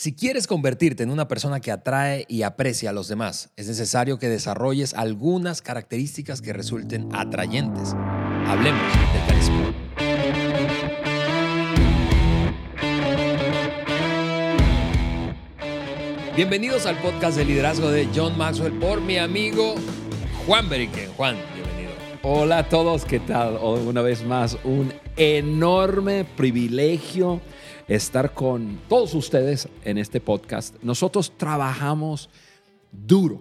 Si quieres convertirte en una persona que atrae y aprecia a los demás, es necesario que desarrolles algunas características que resulten atrayentes. Hablemos del carisma. Bienvenidos al podcast de liderazgo de John Maxwell por mi amigo Juan Beriken. Juan, bienvenido. Hola a todos, ¿qué tal? Una vez más, un enorme privilegio estar con todos ustedes en este podcast. Nosotros trabajamos duro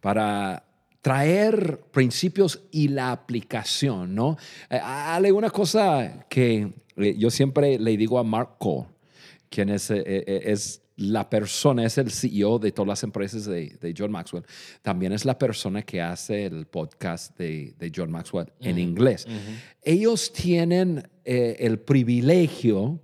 para traer principios y la aplicación, ¿no? Eh, hay una cosa que eh, yo siempre le digo a Mark Cole, quien es, eh, es la persona, es el CEO de todas las empresas de, John Maxwell, también es la persona que hace el podcast de, John Maxwell en inglés. Ellos tienen el privilegio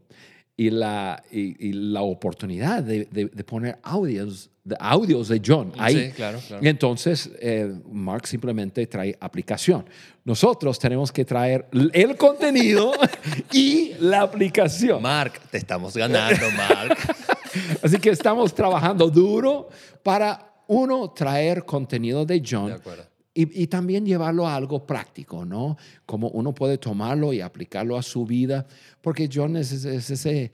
y la, y, la oportunidad de, poner audios de, audios de John ahí. Sí, claro, claro. Entonces, eh, Mark simplemente trae aplicación. Nosotros tenemos que traer el contenido y la aplicación. Mark, te estamos ganando, Mark. Así que estamos trabajando duro para, uno, traer contenido de John. De y, también llevarlo a algo práctico, ¿no? Como uno puede tomarlo y aplicarlo a su vida, porque John es, ese,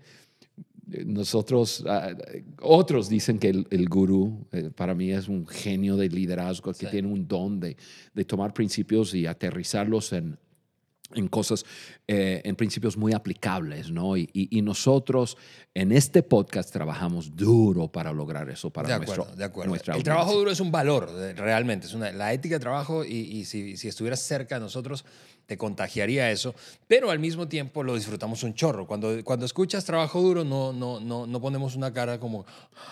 nosotros, ah, otros dicen que el, gurú eh, para mí es un genio de liderazgo, que tiene un don de, de, tomar principios y aterrizarlos en, en cosas, eh, en principios muy aplicables, ¿no? Y, y, nosotros en este podcast trabajamos duro para lograr eso para de acuerdo, de acuerdo. El trabajo duro es un valor, realmente. Es una, la ética de trabajo y, y si, si, estuvieras cerca de nosotros te contagiaría eso, pero al mismo tiempo lo disfrutamos un chorro. Cuando, cuando escuchas trabajo duro no, no, no, no ponemos una cara como,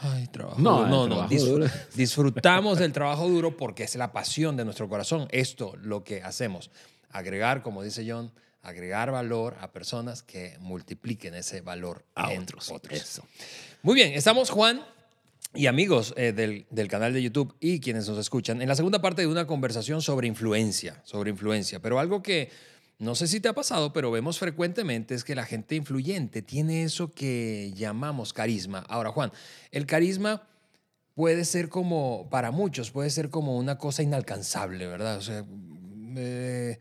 ay, trabajo no, duro. No, no, disfrutamos del trabajo duro porque es la pasión de nuestro corazón. Esto, lo que hacemos agregar, como dice John, agregar valor a personas que multipliquen ese valor a otros. Muy bien, estamos Juan y amigos eh, del, del, canal de YouTube y quienes nos escuchan en la segunda parte de una conversación sobre influencia, sobre influencia, pero algo que no sé si te ha pasado, pero vemos frecuentemente es que la gente influyente tiene eso que llamamos carisma. Ahora, Juan, el carisma puede ser como, para muchos, puede ser como una cosa inalcanzable, ¿verdad? O sea, eh,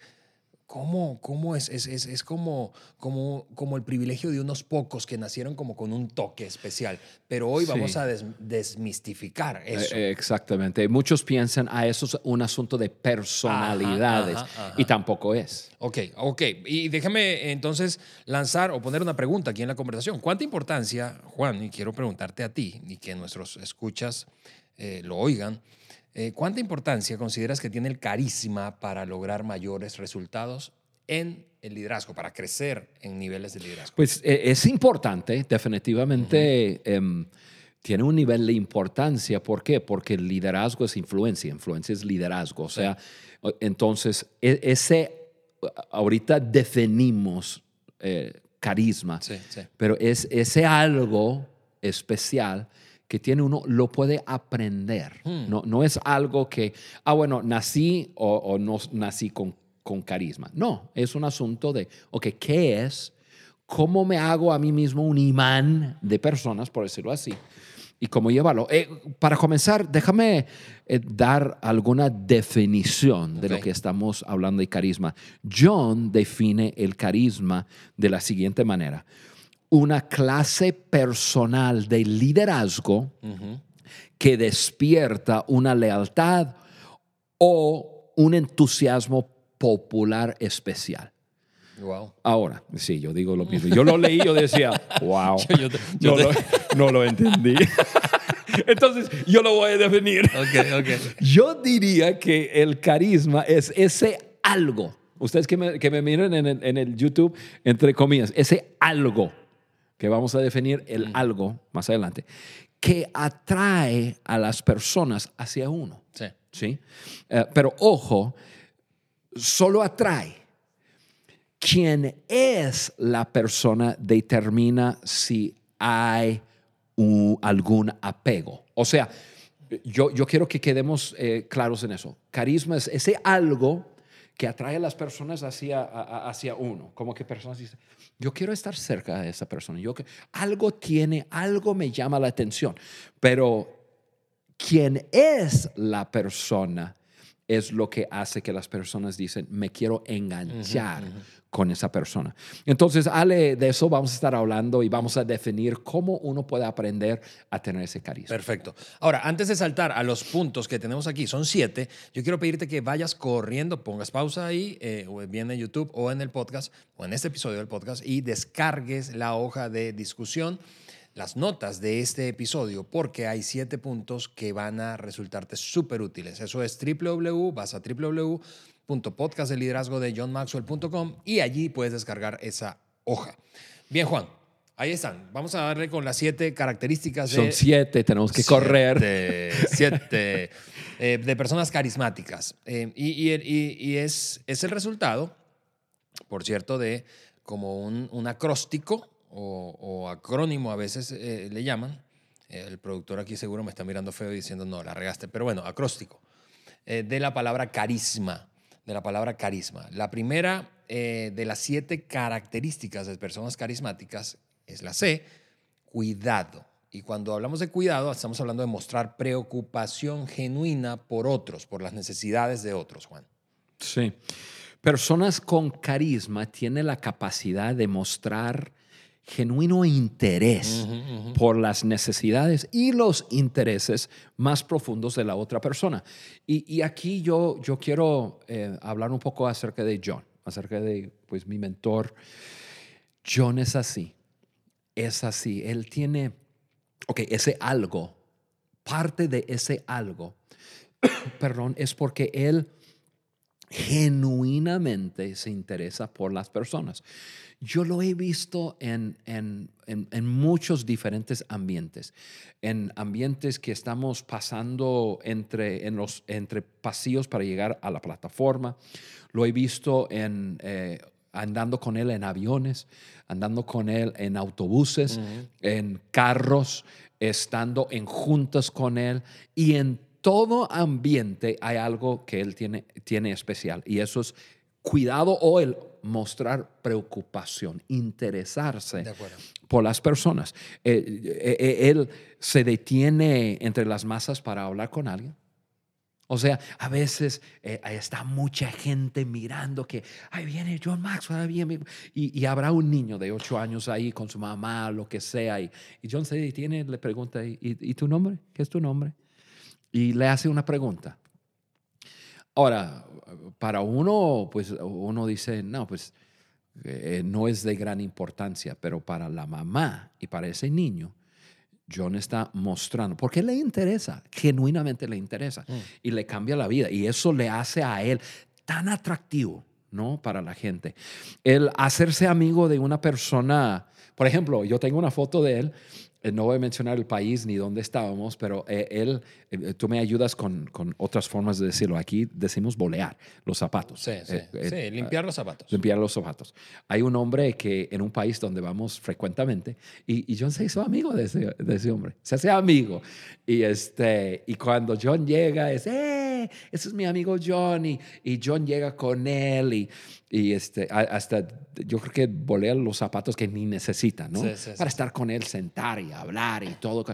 ¿Cómo, cómo es? Es, es, es como, como, como, el privilegio de unos pocos que nacieron como con un toque especial. Pero hoy vamos a desmistificar eh, eso. exactamente. Muchos piensan, a ah, eso es un asunto de personalidades. Y tampoco es. Ok, ok. Y déjame entonces lanzar o poner una pregunta aquí en la conversación. ¿Cuánta importancia, Juan, y quiero preguntarte a ti y que nuestros escuchas eh, lo oigan, eh, ¿Cuánta importancia consideras que tiene el carisma para lograr mayores resultados en el liderazgo, para crecer en niveles de liderazgo? Pues eh, es importante, definitivamente. Em, tiene un nivel de importancia. ¿Por qué? Porque el liderazgo es influencia, influencia es liderazgo. O sea, entonces, e, ese, ahorita definimos eh, carisma, pero es ese algo especial que tiene uno lo puede aprender. Hmm. No, no es algo que, ah, bueno, nací o, no nací con, con, carisma. No, es un asunto de, ok, ¿qué es? ¿Cómo me hago a mí mismo un imán de personas, por decirlo así? Y cómo llevarlo. Eh, para comenzar, déjame eh, dar alguna definición de lo que estamos hablando de carisma. John define el carisma de la siguiente manera una clase personal de liderazgo que despierta una lealtad o un entusiasmo popular especial. Wow. Ahora, sí, yo digo lo mismo. Yo lo leí, yo decía, wow. no, lo, no, lo, entendí. Entonces, yo lo voy a definir. Okay, okay. Yo diría que el carisma es ese algo. Ustedes que me, que me miren en el, en el YouTube, entre comillas, ese algo que vamos a definir el algo más adelante, que atrae a las personas hacia uno. Sí. ¿sí? Eh, pero ojo, solo atrae. Quien es la persona determina si hay algún apego. O sea, yo, yo quiero que quedemos eh, claros en eso. Carisma es ese algo que atrae a las personas hacia, hacia uno. Como que personas dicen, yo quiero estar cerca de esa persona. Yo que, algo tiene, algo me llama la atención. Pero quién es la persona es lo que hace que las personas dicen, me quiero enganchar con esa persona. Entonces, Ale, de eso vamos a estar hablando y vamos a definir cómo uno puede aprender a tener ese carisma. Perfecto. Ahora, antes de saltar a los puntos que tenemos aquí, son siete, yo quiero pedirte que vayas corriendo, pongas pausa ahí, eh, o bien en YouTube o en el podcast, o en este episodio del podcast, y descargues la hoja de discusión las notas de este episodio porque hay siete puntos que van a resultarte súper útiles. Eso es www, vas a www.podcastdeliderazgo de johnmaxwell.com y allí puedes descargar esa hoja. Bien, Juan. Ahí están. Vamos a darle con las siete características de... Son siete, tenemos que correr. Siete. Eh, de personas carismáticas. Eh, y, es, es, el resultado, por cierto, de como un, un acróstico o, acrónimo a veces eh, le llaman. El productor aquí seguro me está mirando feo diciendo, no, la regaste. Pero bueno, acróstico. Eh, de la palabra carisma. De la palabra carisma. La primera eh, de las siete características de personas carismáticas es la C, cuidado. Y cuando hablamos de cuidado, estamos hablando de mostrar preocupación genuina por otros, por las necesidades de otros, Juan. Sí. Personas con carisma tienen la capacidad de mostrar genuino interés por las necesidades y los intereses más profundos de la otra persona. Y, aquí yo, yo quiero eh, hablar un poco acerca de John, acerca de pues, mi mentor. John es así, es así. Él tiene, ok, ese algo, parte de ese algo, perdón, es porque él genuinamente se interesa por las personas. Yo lo he visto en, en, en, muchos diferentes ambientes, en ambientes que estamos pasando entre, en los, entre pasillos para llegar a la plataforma. Lo he visto en, eh, andando con él en aviones, andando con él en autobuses, en carros, estando en juntas con él y en todo ambiente hay algo que él tiene, tiene especial y eso es cuidado o el mostrar preocupación, interesarse por las personas. Eh, eh, eh, él se detiene entre las masas para hablar con alguien. O sea, a veces está mucha gente mirando que, ahí viene John Maxwell, y, y, habrá un niño de ocho años ahí con su mamá, lo que sea, y, John se detiene, le pregunta, ¿y, ¿y tu nombre? ¿Qué es tu nombre? Y le hace una pregunta. Ahora, para uno, pues uno dice, no, pues eh, no es de gran importancia, pero para la mamá y para ese niño, John está mostrando, porque le interesa, genuinamente le interesa, mm. y le cambia la vida, y eso le hace a él tan atractivo, ¿no? Para la gente. El hacerse amigo de una persona, por ejemplo, yo tengo una foto de él no voy a mencionar el país ni dónde estábamos, pero eh, él, eh, tú me ayudas con, con, otras formas de decirlo. Aquí decimos bolear los zapatos. Sí, sí, sí limpiar los zapatos. Limpiar los zapatos. Hay un hombre que en un país donde vamos frecuentemente, y, y John se hizo amigo de ese, de ese, hombre, se hace amigo. Y, este, y cuando John llega, es, ¡eh! Ese es mi amigo John, y, y John llega con él, y, y este, hasta yo creo que bolea los zapatos que ni necesita, ¿no? Para estar con él, sentar y hablar y todo.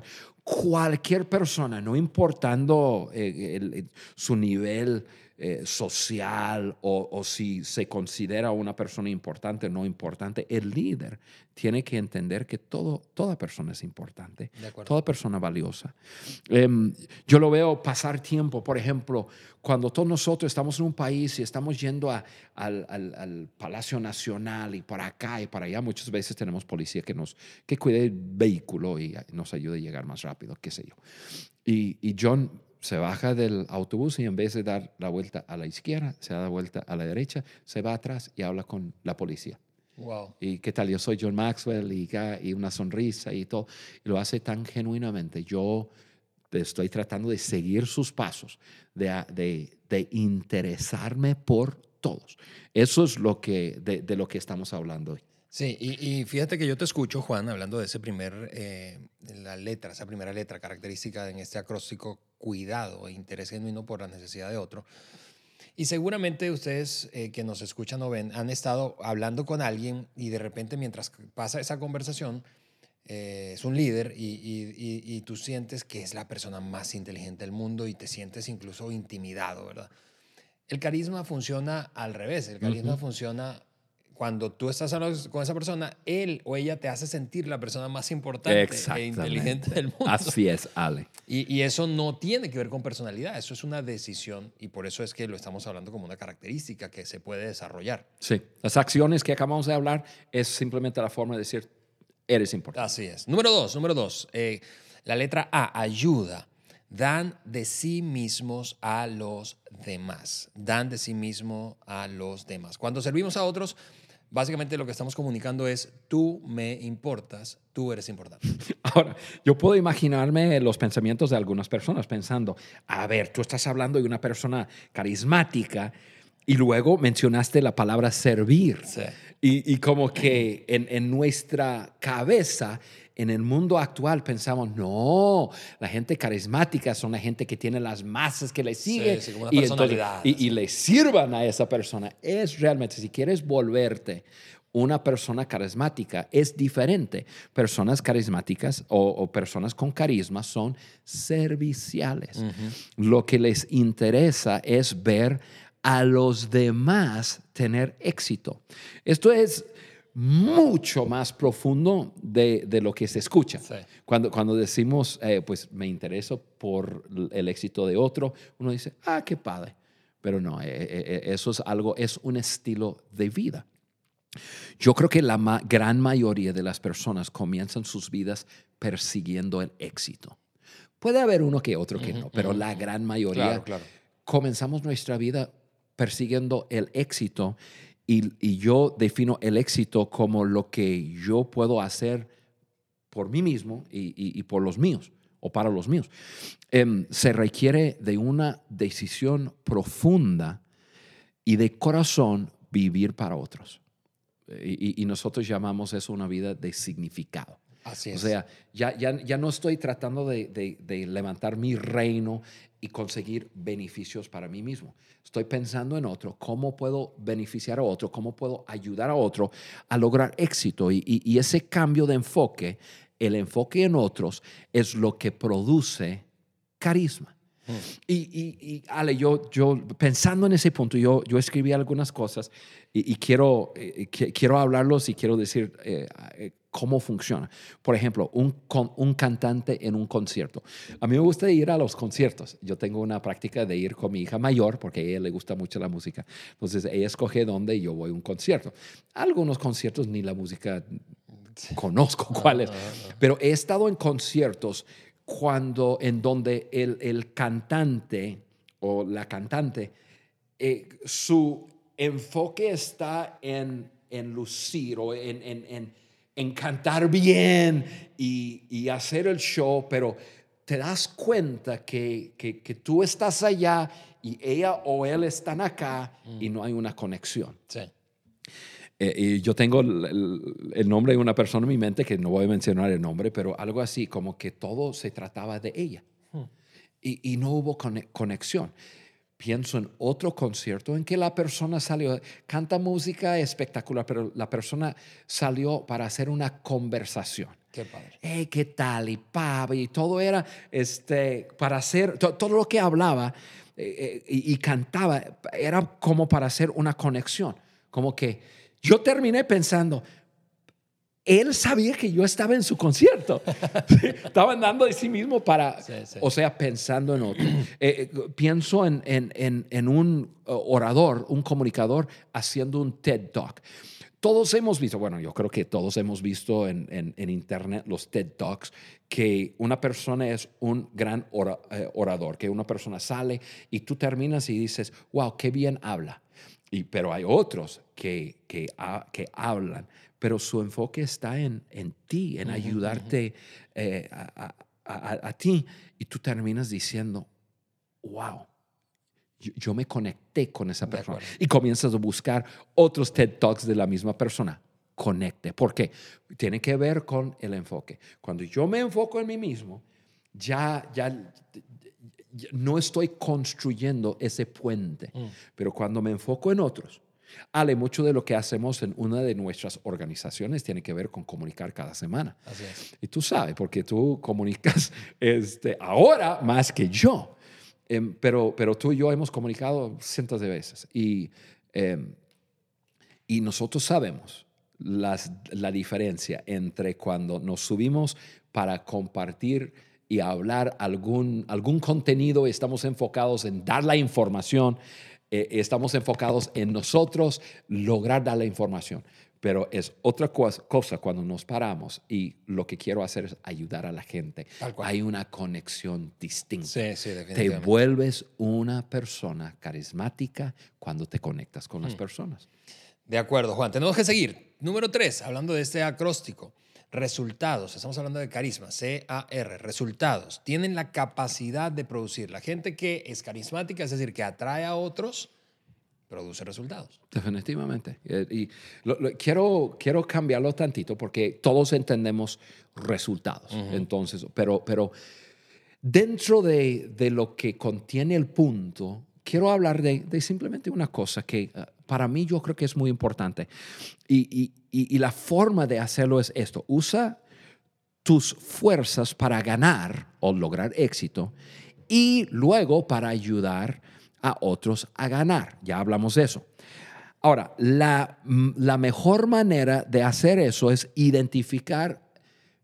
Cualquier persona, no importando eh, su nivel eh, social o, si se considera una persona importante o no importante, el líder tiene que entender que todo, toda persona es importante, toda persona valiosa. Em, yo lo veo pasar tiempo, por ejemplo, cuando todos nosotros estamos en un país y estamos yendo a, al, al, Palacio Nacional y por acá y para allá, muchas veces tenemos policía que nos que cuide el vehículo y nos ayude a llegar más rápido, qué sé yo. Y, y John se baja del autobús y en vez de dar la vuelta a la izquierda, se da la vuelta a la derecha, se va atrás y habla con la policía. Wow. ¿Y qué tal? Yo soy John Maxwell y, y una sonrisa y todo. Y lo hace tan genuinamente. Yo estoy tratando de seguir sus pasos, de, de, de interesarme por todos. Eso es lo que, de, de lo que estamos hablando hoy. Sí, y, fíjate que yo te escucho, Juan, hablando de ese primer, eh, la letra, esa primera letra característica en este acróstico, cuidado e interés genuino por la necesidad de otro. Y seguramente ustedes eh, que nos escuchan o ven han estado hablando con alguien y de repente mientras pasa esa conversación eh, es un líder y, y, y, tú sientes que es la persona más inteligente del mundo y te sientes incluso intimidado, ¿verdad? El carisma funciona al revés, el carisma funciona cuando tú estás hablando con esa persona, él o ella te hace sentir la persona más importante e inteligente del mundo. Así es, Ale. Y, y, eso no tiene que ver con personalidad, eso es una decisión y por eso es que lo estamos hablando como una característica que se puede desarrollar. Sí, las acciones que acabamos de hablar es simplemente la forma de decir, eres importante. Así es. Número dos, número dos, eh, la letra A, ayuda. Dan de sí mismos a los demás. Dan de sí mismo a los demás. Cuando servimos a otros, Básicamente lo que estamos comunicando es, tú me importas, tú eres importante. Ahora, yo puedo imaginarme los pensamientos de algunas personas pensando, a ver, tú estás hablando de una persona carismática y luego mencionaste la palabra servir. Y, como que en, en nuestra cabeza en el mundo actual pensamos, no, la gente carismática son la gente que tiene las masas que le siguen y, y, le sirvan a esa persona. Es realmente, si quieres volverte una persona carismática, es diferente. Personas carismáticas o, personas con carisma son serviciales. Lo que les interesa es ver a los demás tener éxito. Esto es mucho más profundo de, lo que se escucha. Cuando, cuando decimos, eh, pues me intereso por el éxito de otro, uno dice, ah, qué padre. Pero no, eh, eh, eso es algo, es un estilo de vida. Yo creo que la gran mayoría de las personas comienzan sus vidas persiguiendo el éxito. Puede haber uno que otro que no, pero la gran mayoría comenzamos nuestra vida persiguiendo el éxito y, yo defino el éxito como lo que yo puedo hacer por mí mismo y, por los míos o para los míos. Em, se requiere de una decisión profunda y de corazón vivir para otros. Y, nosotros llamamos eso una vida de significado. Así es. O sea, ya, ya, ya no estoy tratando de, de, levantar mi reino y conseguir beneficios para mí mismo. Estoy pensando en otro, cómo puedo beneficiar a otro, cómo puedo ayudar a otro a lograr éxito. Y, y, ese cambio de enfoque, el enfoque en otros, es lo que produce carisma. Hmm. Y, y, Ale, yo, yo pensando en ese punto, yo, yo escribí algunas cosas y, quiero, eh, quiero hablarlos y quiero decir eh, eh, cómo funciona. Por ejemplo, un, un cantante en un concierto. A mí me gusta ir a los conciertos. Yo tengo una práctica de ir con mi hija mayor porque a ella le gusta mucho la música. Entonces ella escoge dónde yo voy a un concierto. Algunos conciertos ni la música conozco cuáles, pero he estado en conciertos cuando en donde el, el cantante o la cantante, eh, su enfoque está en, en lucir o en, en en cantar bien y, hacer el show, pero te das cuenta que, que, tú estás allá y ella o él están acá y mm. no hay una conexión. Sí. Eh, y yo tengo el, nombre de una persona en mi mente, que no voy a mencionar el nombre, pero algo así como que todo se trataba de ella. Hmm. Y, y, no hubo conexión pienso en otro concierto en que la persona salió, canta música espectacular, pero la persona salió para hacer una conversación. Qué padre. Hey, ¿Qué tal? Y pab, y todo era este, para hacer, todo lo que hablaba eh, eh, y, y cantaba era como para hacer una conexión. Como que yo terminé pensando, él sabía que yo estaba en su concierto. estaba andando de sí mismo para, o sea, pensando en otro. Eh, eh, pienso en, en, en, un orador, un comunicador haciendo un TED Talk. Todos hemos visto, bueno, yo creo que todos hemos visto en, Internet los TED Talks, que una persona es un gran eh, orador, que una persona sale y tú terminas y dices, wow, qué bien habla. Y, pero hay otros que, que, que hablan pero su enfoque está en, en ti, en ayudarte eh, a, a, ti. Y tú terminas diciendo, wow, yo, me conecté con esa persona. Y comienzas a buscar otros TED Talks de la misma persona. Conecte. ¿Por qué? Tiene que ver con el enfoque. Cuando yo me enfoco en mí mismo, ya, ya, no estoy construyendo ese puente, mm. pero cuando me enfoco en otros, Ale, mucho de lo que hacemos en una de nuestras organizaciones tiene que ver con comunicar cada semana. Así es. Y tú sabes, porque tú comunicas este, ahora más que yo. Em, pero, pero tú y yo hemos comunicado cientos de veces. Y, em, y nosotros sabemos las, la diferencia entre cuando nos subimos para compartir y hablar algún, algún contenido estamos enfocados en dar la información eh, estamos enfocados en nosotros lograr dar la información. Pero es otra cosa cuando nos paramos y lo que quiero hacer es ayudar a la gente. Hay una conexión distinta. Sí, sí, te vuelves una persona carismática cuando te conectas con las hmm. personas. De acuerdo, Juan. Tenemos que seguir. Número tres, hablando de este acróstico. Resultados, estamos hablando de carisma, C-A-R, resultados. Tienen la capacidad de producir. La gente que es carismática, es decir, que atrae a otros, produce resultados. Definitivamente. Eh, y quiero, quiero cambiarlo tantito porque todos entendemos resultados. Entonces, pero, pero dentro de, de, lo que contiene el punto, quiero hablar de, de simplemente una cosa que ah, para mí yo creo que es muy importante. Y, la forma de hacerlo es esto. Usa tus fuerzas para ganar o lograr éxito y luego para ayudar a otros a ganar. Ya hablamos de eso. Ahora, la, mejor manera de hacer eso es identificar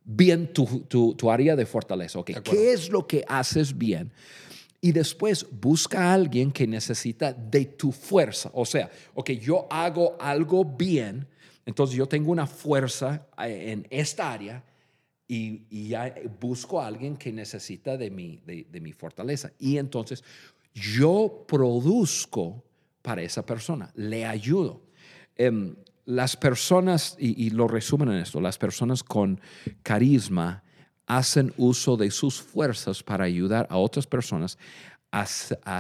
bien tu, área de fortaleza. ¿Qué es lo que haces bien? Y después busca a alguien que necesita de tu fuerza. O sea, ok, yo hago algo bien, entonces yo tengo una fuerza eh, en esta área y, ya busco a alguien que necesita de mi, de, mi fortaleza. Y entonces yo produzco para esa persona, le ayudo. Em, las personas, y, y, lo resumen en esto, las personas con carisma hacen uso de sus fuerzas para ayudar a otras personas a,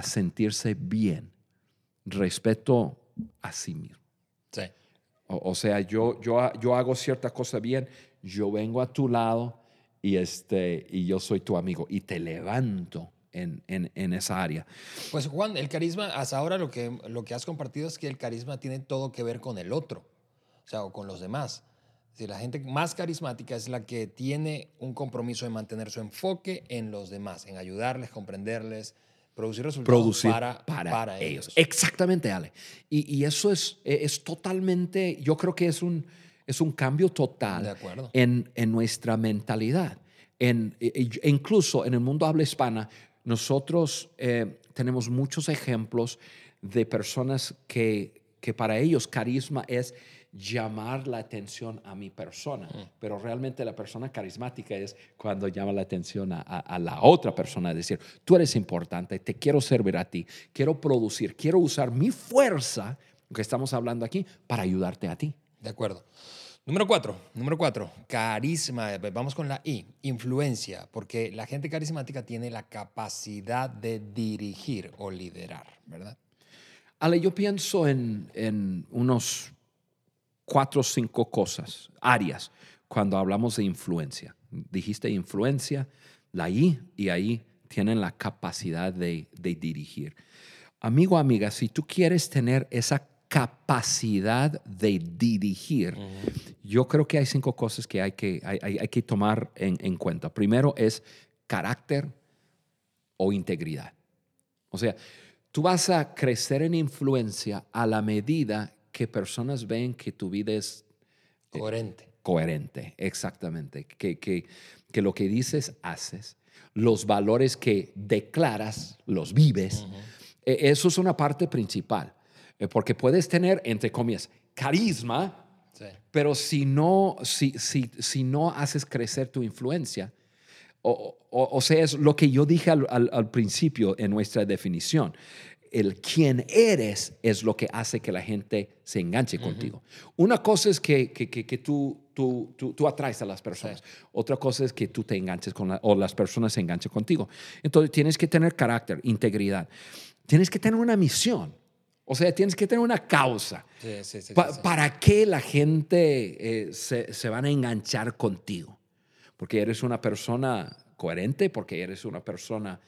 sentirse bien respecto a sí mismo. Sí. O, sea, yo, yo, yo hago cierta cosa bien, yo vengo a tu lado y, este, y yo soy tu amigo y te levanto en, en, en, esa área. Pues Juan, el carisma, hasta ahora lo que, lo que has compartido es que el carisma tiene todo que ver con el otro, o sea, o con los demás la gente más carismática es la que tiene un compromiso de mantener su enfoque en los demás, en ayudarles, comprenderles, producir resultados para, para, ellos. Exactamente, Ale. Y, eso es, es totalmente, yo creo que es un, es un cambio total En, en nuestra mentalidad. En, e, e, incluso en el mundo habla hispana, nosotros eh, tenemos muchos ejemplos de personas que, que para ellos carisma es llamar la atención a mi persona, mm. pero realmente la persona carismática es cuando llama la atención a, la otra persona, es decir, tú eres importante, te quiero servir a ti, quiero producir, quiero usar mi fuerza, que estamos hablando aquí, para ayudarte a ti. De acuerdo. Número cuatro, número cuatro, carisma. Vamos con la I, influencia, porque la gente carismática tiene la capacidad de dirigir o liderar, ¿verdad? Ale, yo pienso en, en unos cuatro o cinco cosas, áreas, cuando hablamos de influencia. Dijiste influencia, la I, y ahí tienen la capacidad de, dirigir. Amigo, amiga, si tú quieres tener esa capacidad de dirigir, yo creo que hay cinco cosas que hay que, hay, que tomar en, en, cuenta. Primero es carácter o integridad. O sea, tú vas a crecer en influencia a la medida que personas ven que tu vida es eh, coherente. coherente, exactamente. Que, que, que, lo que dices, haces. Los valores que declaras, los vives. E, eso es una parte principal. Eh, porque puedes tener, entre comillas, carisma, pero si no, si, si, si no haces crecer tu influencia, o, o, sea, es lo que yo dije al, al, al principio en nuestra definición el quién eres es lo que hace que la gente se enganche contigo. Una cosa es que, que, tú, tú, tú, atraes a las personas. Otra cosa es que tú te enganches con o las personas se enganchen contigo. Entonces tienes que tener carácter, integridad. Tienes que tener una misión. O sea, tienes que tener una causa. ¿Para qué la gente eh, se, se van a enganchar contigo? Porque eres una persona coherente, porque eres una persona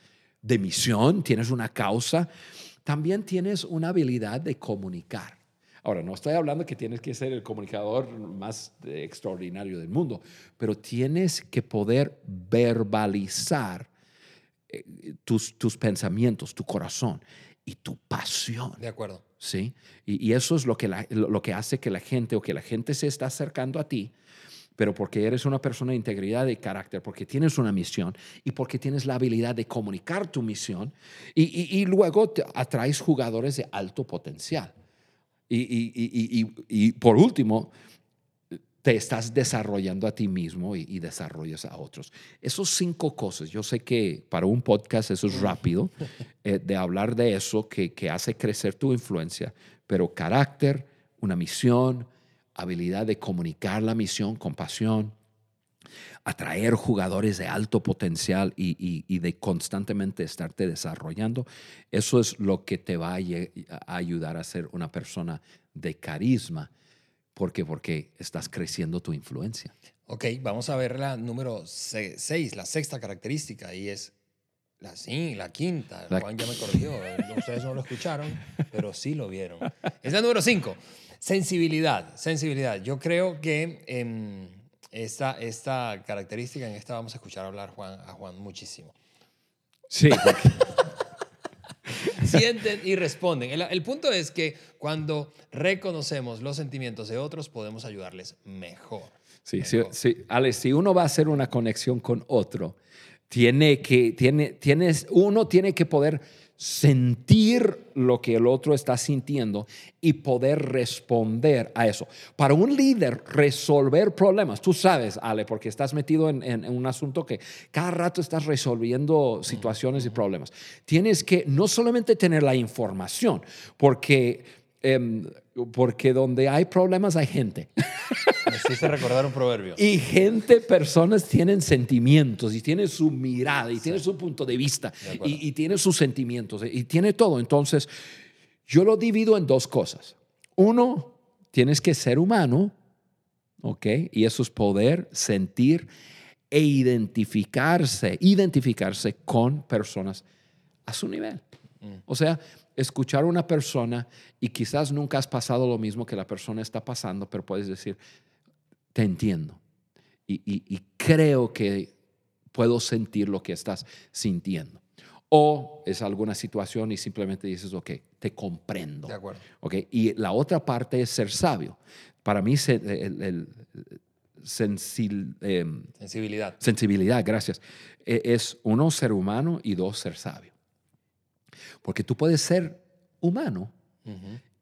de misión, tienes una causa, también tienes una habilidad de comunicar. Ahora, no estoy hablando que tienes que ser el comunicador más extraordinario del mundo, pero tienes que poder verbalizar eh, tus, tus pensamientos, tu corazón y tu pasión. De acuerdo. ¿Sí? Y, eso es lo que, lo que hace que la gente o que la gente se está acercando a ti pero porque eres una persona de integridad de carácter, porque tienes una misión y porque tienes la habilidad de comunicar tu misión y, luego te atraes jugadores de alto potencial. Y, por último, te estás desarrollando a ti mismo y, desarrollas a otros. Esos cinco cosas, yo sé que para un podcast eso es rápido, eh, de hablar de eso que, que hace crecer tu influencia, pero carácter, una misión, habilidad de comunicar la misión con pasión, atraer jugadores de alto potencial y, de constantemente estarte desarrollando, eso es lo que te va a, ayudar a ser una persona de carisma. ¿Por qué? Porque estás creciendo tu influencia. Ok, vamos a ver la número 6, la sexta característica, y es la, sí, la quinta. Juan ya me corrigió, ustedes no lo escucharon, pero sí lo vieron. Es la número 5. Sensibilidad, sensibilidad. Yo creo que em, esta, esta característica, en esta vamos a escuchar hablar Juan, a Juan muchísimo. Sí. Sienten y responden. El, punto es que cuando reconocemos los sentimientos de otros, podemos ayudarles mejor. Sí, sí, sí. Alex, si uno va a hacer una conexión con otro, tiene que, tiene, tienes, uno tiene que poder sentir lo que el otro está sintiendo y poder responder a eso. Para un líder, resolver problemas, tú sabes, Ale, porque estás metido en, un asunto que cada rato estás resolviendo situaciones y problemas. Tienes que no solamente tener la información, porque Em, porque donde hay problemas hay gente. Necesito recordar un proverbio. Y gente, personas tienen sentimientos y tienen su mirada y tienen su punto de vista y, y tienen sus sentimientos y tiene todo. Entonces, yo lo divido en dos cosas. Uno, tienes que ser humano, ¿ok? Y eso es poder sentir e identificarse, identificarse con personas a su nivel. Mm. O sea, escuchar a una persona y quizás nunca has pasado lo mismo que la persona está pasando, pero puedes decir, te entiendo y, creo que puedo sentir lo que estás sintiendo. O es alguna situación y simplemente dices, ok, te comprendo. De acuerdo. Okay, y la otra parte es ser sabio. Para mí, el, em, sensibilidad. Sensibilidad, gracias. E, es uno, ser humano y dos, ser sabio. Porque tú puedes ser humano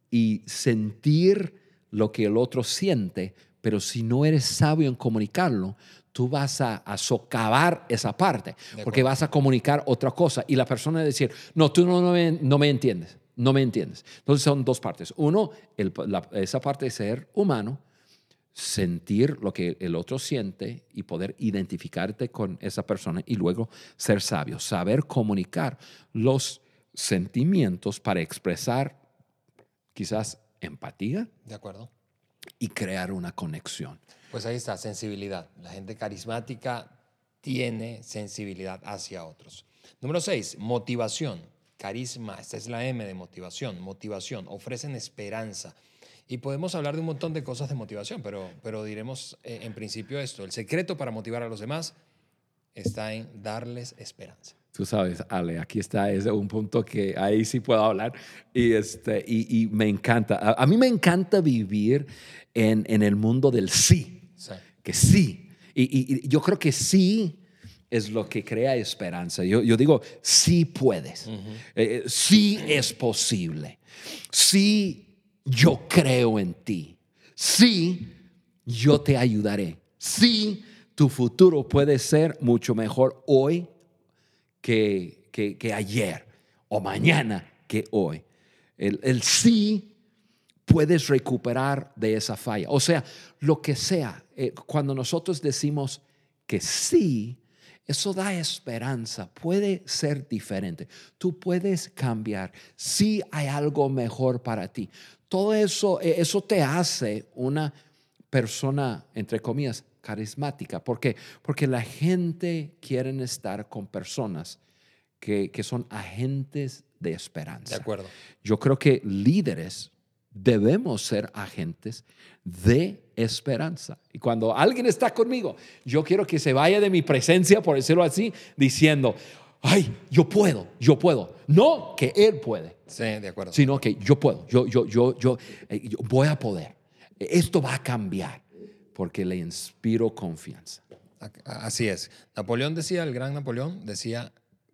y sentir lo que el otro siente, pero si no eres sabio en comunicarlo, tú vas a, socavar esa parte, porque vas a comunicar otra cosa y la persona va a decir, no, tú no, no, me, entiendes, no me entiendes. Entonces son dos partes. Uno, esa parte de ser humano, sentir lo que el otro siente y poder identificarte con esa persona y luego ser sabio, saber comunicar los sentimientos para expresar quizás empatía. De acuerdo. Y crear una conexión. Pues ahí está, sensibilidad. La gente carismática tiene sensibilidad hacia otros. Número seis, motivación. Carisma, esta es la M de motivación. Motivación, ofrecen esperanza. Y podemos hablar de un montón de cosas de motivación, pero, pero diremos eh, en principio esto. El secreto para motivar a los demás está en darles esperanza tú sabes, Ale, aquí está, es un punto que ahí sí puedo hablar. Y, este, y, me encanta. A, mí me encanta vivir en, en el mundo del sí, que sí. Y, yo creo que sí es lo que crea esperanza. Yo, yo digo, sí puedes, eh, sí es posible, sí yo creo en ti, sí yo te ayudaré, sí tu futuro puede ser mucho mejor hoy que, ayer o mañana que hoy. El, sí puedes recuperar de esa falla. O sea, lo que sea, eh, cuando nosotros decimos que sí, eso da esperanza, puede ser diferente. Tú puedes cambiar. Sí hay algo mejor para ti. Todo eso, eh, eso te hace una persona, entre comillas, carismática. ¿Por qué? Porque la gente quiere estar con personas que, que son agentes de esperanza. De acuerdo. Yo creo que líderes debemos ser agentes de esperanza. Y cuando alguien está conmigo, yo quiero que se vaya de mi presencia, por decirlo así, diciendo, ay, yo puedo, yo puedo. No que él puede. Sí, de acuerdo. Sino que yo puedo, yo, yo, yo, yo, eh, yo voy a poder. Esto va a cambiar porque le inspiro confianza. Así es. Napoleón decía, el gran Napoleón decía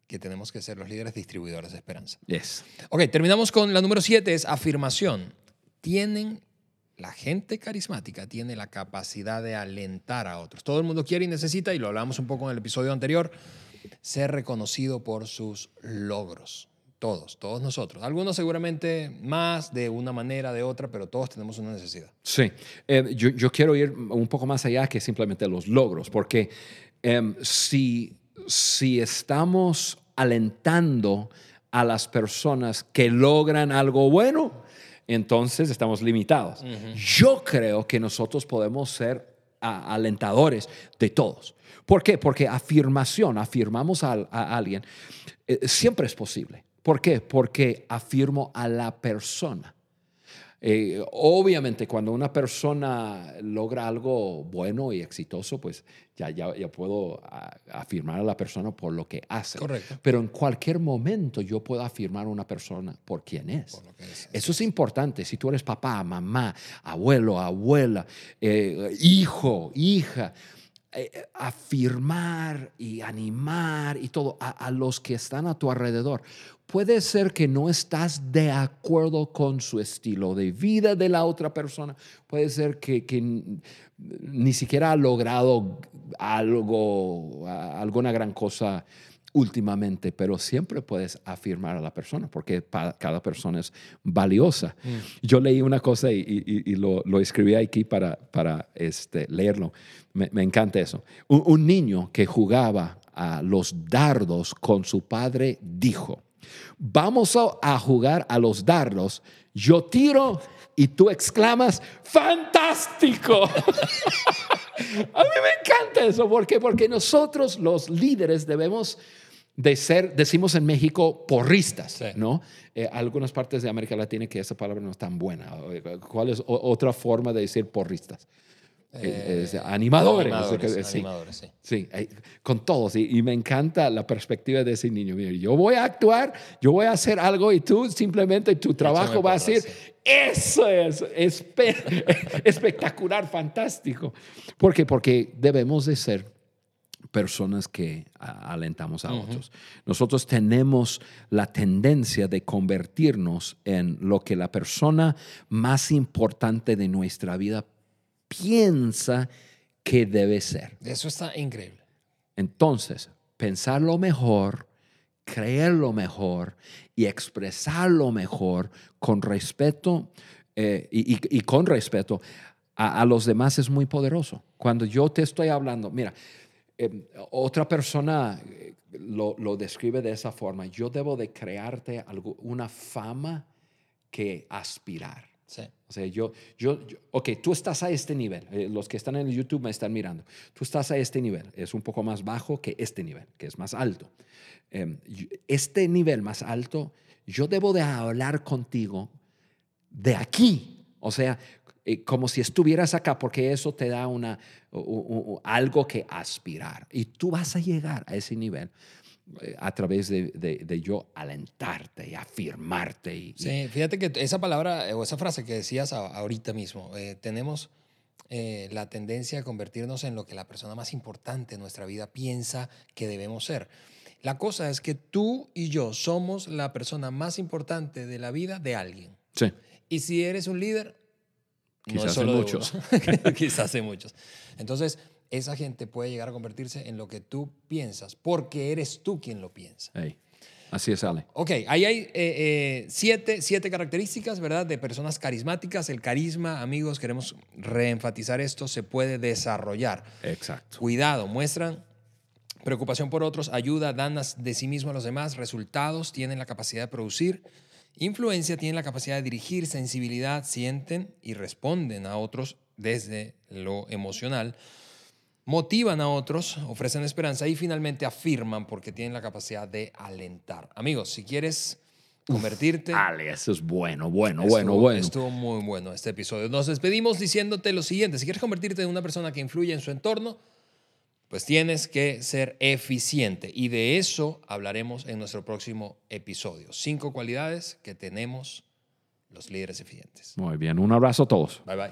que tenemos que ser los líderes distribuidores de esperanza. Yes. Ok, terminamos con la número siete, es afirmación. Tienen, la gente carismática tiene la capacidad de alentar a otros. Todo el mundo quiere y necesita, y lo hablamos un poco en el episodio anterior, ser reconocido por sus logros. Todos, todos nosotros. Algunos seguramente más de una manera, de otra, pero todos tenemos una necesidad. Sí, eh, yo, yo, quiero ir un poco más allá que simplemente los logros, porque eh, si, si estamos alentando a las personas que logran algo bueno, entonces estamos limitados. Uh -huh. Yo creo que nosotros podemos ser a, alentadores de todos. ¿Por qué? Porque afirmación, afirmamos a, a alguien, eh, siempre es posible. ¿Por qué? Porque afirmo a la persona. Eh, obviamente, cuando una persona logra algo bueno y exitoso, pues ya, ya, ya puedo a, afirmar a la persona por lo que hace. Correcto. Pero en cualquier momento yo puedo afirmar a una persona por quién es. Por lo que es. Eso es importante. Si tú eres papá, mamá, abuelo, abuela, eh, hijo, hija, eh, afirmar y animar y todo a, a, los que están a tu alrededor. Puede ser que no estás de acuerdo con su estilo de vida de la otra persona. Puede ser que, que ni siquiera ha logrado algo, alguna gran cosa últimamente, pero siempre puedes afirmar a la persona porque cada persona es valiosa. Mm. Yo leí una cosa y, y, y lo, lo, escribí aquí para, para este, leerlo. Me, me, encanta eso. Un, un niño que jugaba a los dardos con su padre dijo, vamos a jugar a los dardos, yo tiro y tú exclamas, fantástico. a mí me encanta eso, ¿por qué? Porque nosotros los líderes debemos de ser, decimos en México, porristas, sí. ¿no? Eh, algunas partes de América Latina que esa palabra no es tan buena. ¿Cuál es otra forma de decir porristas? Eh, es, animadores. Animadores, sí, animadores, sí. sí con todos. Y, y, me encanta la perspectiva de ese niño. Yo voy a actuar, yo voy a hacer algo y tú simplemente tu trabajo Échame va a decir, eso es espe espectacular, fantástico. ¿Por qué? Porque debemos de ser personas que alentamos a uh -huh. otros. Nosotros tenemos la tendencia de convertirnos en lo que la persona más importante de nuestra vida piensa que debe ser. Eso está increíble. Entonces, pensarlo mejor, creerlo mejor y expresarlo mejor con respeto eh, y, y, y, con respeto a, a, los demás es muy poderoso. Cuando yo te estoy hablando, mira, eh, otra persona eh, lo, lo, describe de esa forma, yo debo de crearte algo, una fama que aspirar. Sí. O sea, yo, yo, yo, ok, tú estás a este nivel. Eh, los que están en el YouTube me están mirando. Tú estás a este nivel. Es un poco más bajo que este nivel, que es más alto. Eh, este nivel más alto, yo debo de hablar contigo de aquí. O sea, eh, como si estuvieras acá, porque eso te da una, algo que aspirar. Y tú vas a llegar a ese nivel a través de, de, de, yo alentarte y afirmarte. Y, sí, fíjate que esa palabra o esa frase que decías ahorita mismo, eh, tenemos eh, la tendencia a convertirnos en lo que la persona más importante en nuestra vida piensa que debemos ser. La cosa es que tú y yo somos la persona más importante de la vida de alguien. Sí. Y si eres un líder, quizás no es solo muchos. quizás hay muchos. Entonces, esa gente puede llegar a convertirse en lo que tú piensas, porque eres tú quien lo piensa. Hey, así es, Ale. Ok, ahí hay eh, eh, siete, siete, características, ¿verdad? De personas carismáticas. El carisma, amigos, queremos reenfatizar esto, se puede desarrollar. Exacto. Cuidado, muestran preocupación por otros, ayuda, dan de sí mismo a los demás, resultados, tienen la capacidad de producir. Influencia, tienen la capacidad de dirigir, sensibilidad, sienten y responden a otros desde lo emocional motivan a otros, ofrecen esperanza y finalmente afirman porque tienen la capacidad de alentar. Amigos, si quieres convertirte... Dale, eso es bueno, bueno, bueno, bueno. Estuvo muy bueno este episodio. Nos despedimos diciéndote lo siguiente. Si quieres convertirte en una persona que influye en su entorno, pues tienes que ser eficiente. Y de eso hablaremos en nuestro próximo episodio. Cinco cualidades que tenemos los líderes eficientes. Muy bien, un abrazo a todos. Bye bye.